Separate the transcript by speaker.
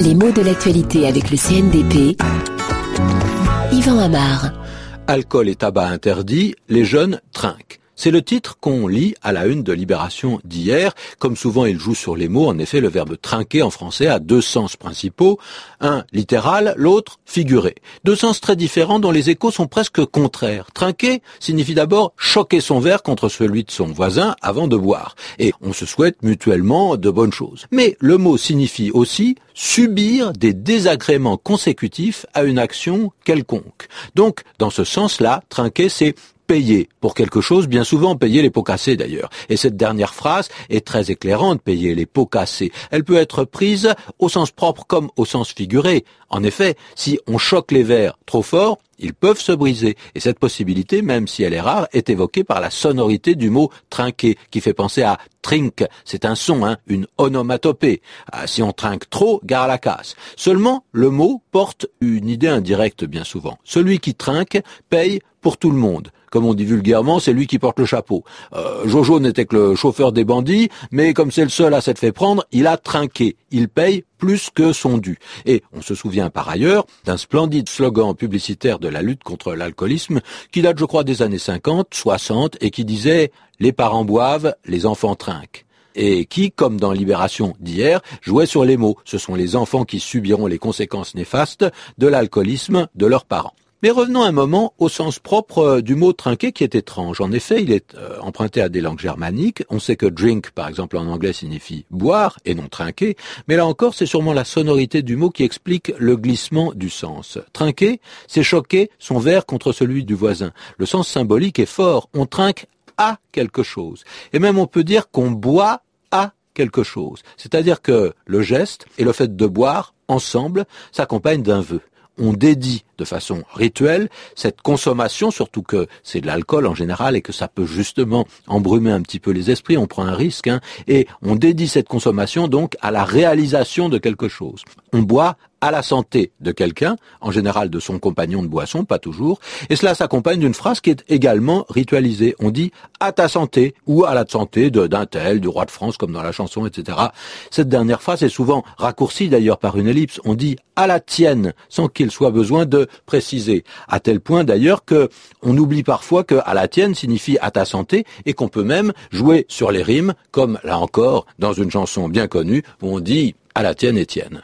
Speaker 1: Les mots de l'actualité avec le CNDP. Yvan Amar.
Speaker 2: Alcool et tabac interdits, les jeunes trinquent. C'est le titre qu'on lit à la une de Libération d'hier. Comme souvent, il joue sur les mots. En effet, le verbe trinquer en français a deux sens principaux. Un littéral, l'autre figuré. Deux sens très différents dont les échos sont presque contraires. Trinquer signifie d'abord choquer son verre contre celui de son voisin avant de boire. Et on se souhaite mutuellement de bonnes choses. Mais le mot signifie aussi subir des désagréments consécutifs à une action quelconque. Donc, dans ce sens-là, trinquer, c'est payer pour quelque chose, bien souvent payer les pots cassés d'ailleurs. Et cette dernière phrase est très éclairante, payer les pots cassés. Elle peut être prise au sens propre comme au sens figuré. En effet, si on choque les verres trop fort, ils peuvent se briser. Et cette possibilité, même si elle est rare, est évoquée par la sonorité du mot trinquer, qui fait penser à trink. C'est un son, hein, une onomatopée. Ah, si on trinque trop, gare la casse. Seulement, le mot porte une idée indirecte bien souvent. Celui qui trinque paye pour tout le monde comme on dit vulgairement, c'est lui qui porte le chapeau. Euh, Jojo n'était que le chauffeur des bandits, mais comme c'est le seul à s'être fait prendre, il a trinqué. Il paye plus que son dû. Et on se souvient par ailleurs d'un splendide slogan publicitaire de la lutte contre l'alcoolisme qui date, je crois, des années 50, 60 et qui disait les parents boivent, les enfants trinquent et qui, comme dans Libération d'hier, jouait sur les mots. Ce sont les enfants qui subiront les conséquences néfastes de l'alcoolisme de leurs parents. Mais revenons un moment au sens propre euh, du mot trinquer qui est étrange. En effet, il est euh, emprunté à des langues germaniques. On sait que drink, par exemple, en anglais signifie boire et non trinquer. Mais là encore, c'est sûrement la sonorité du mot qui explique le glissement du sens. Trinquer, c'est choquer son verre contre celui du voisin. Le sens symbolique est fort. On trinque à quelque chose. Et même on peut dire qu'on boit à quelque chose. C'est-à-dire que le geste et le fait de boire ensemble s'accompagnent d'un vœu on dédie de façon rituelle cette consommation, surtout que c'est de l'alcool en général et que ça peut justement embrumer un petit peu les esprits, on prend un risque, hein, et on dédie cette consommation donc à la réalisation de quelque chose. On boit à la santé de quelqu'un, en général de son compagnon de boisson, pas toujours, et cela s'accompagne d'une phrase qui est également ritualisée. On dit à ta santé ou à la santé d'un tel, du roi de France comme dans la chanson, etc. Cette dernière phrase est souvent raccourcie d'ailleurs par une ellipse. On dit à la tienne sans qu'il soit besoin de préciser. À tel point d'ailleurs que on oublie parfois que à la tienne signifie à ta santé et qu'on peut même jouer sur les rimes comme là encore dans une chanson bien connue où on dit à la tienne Étienne.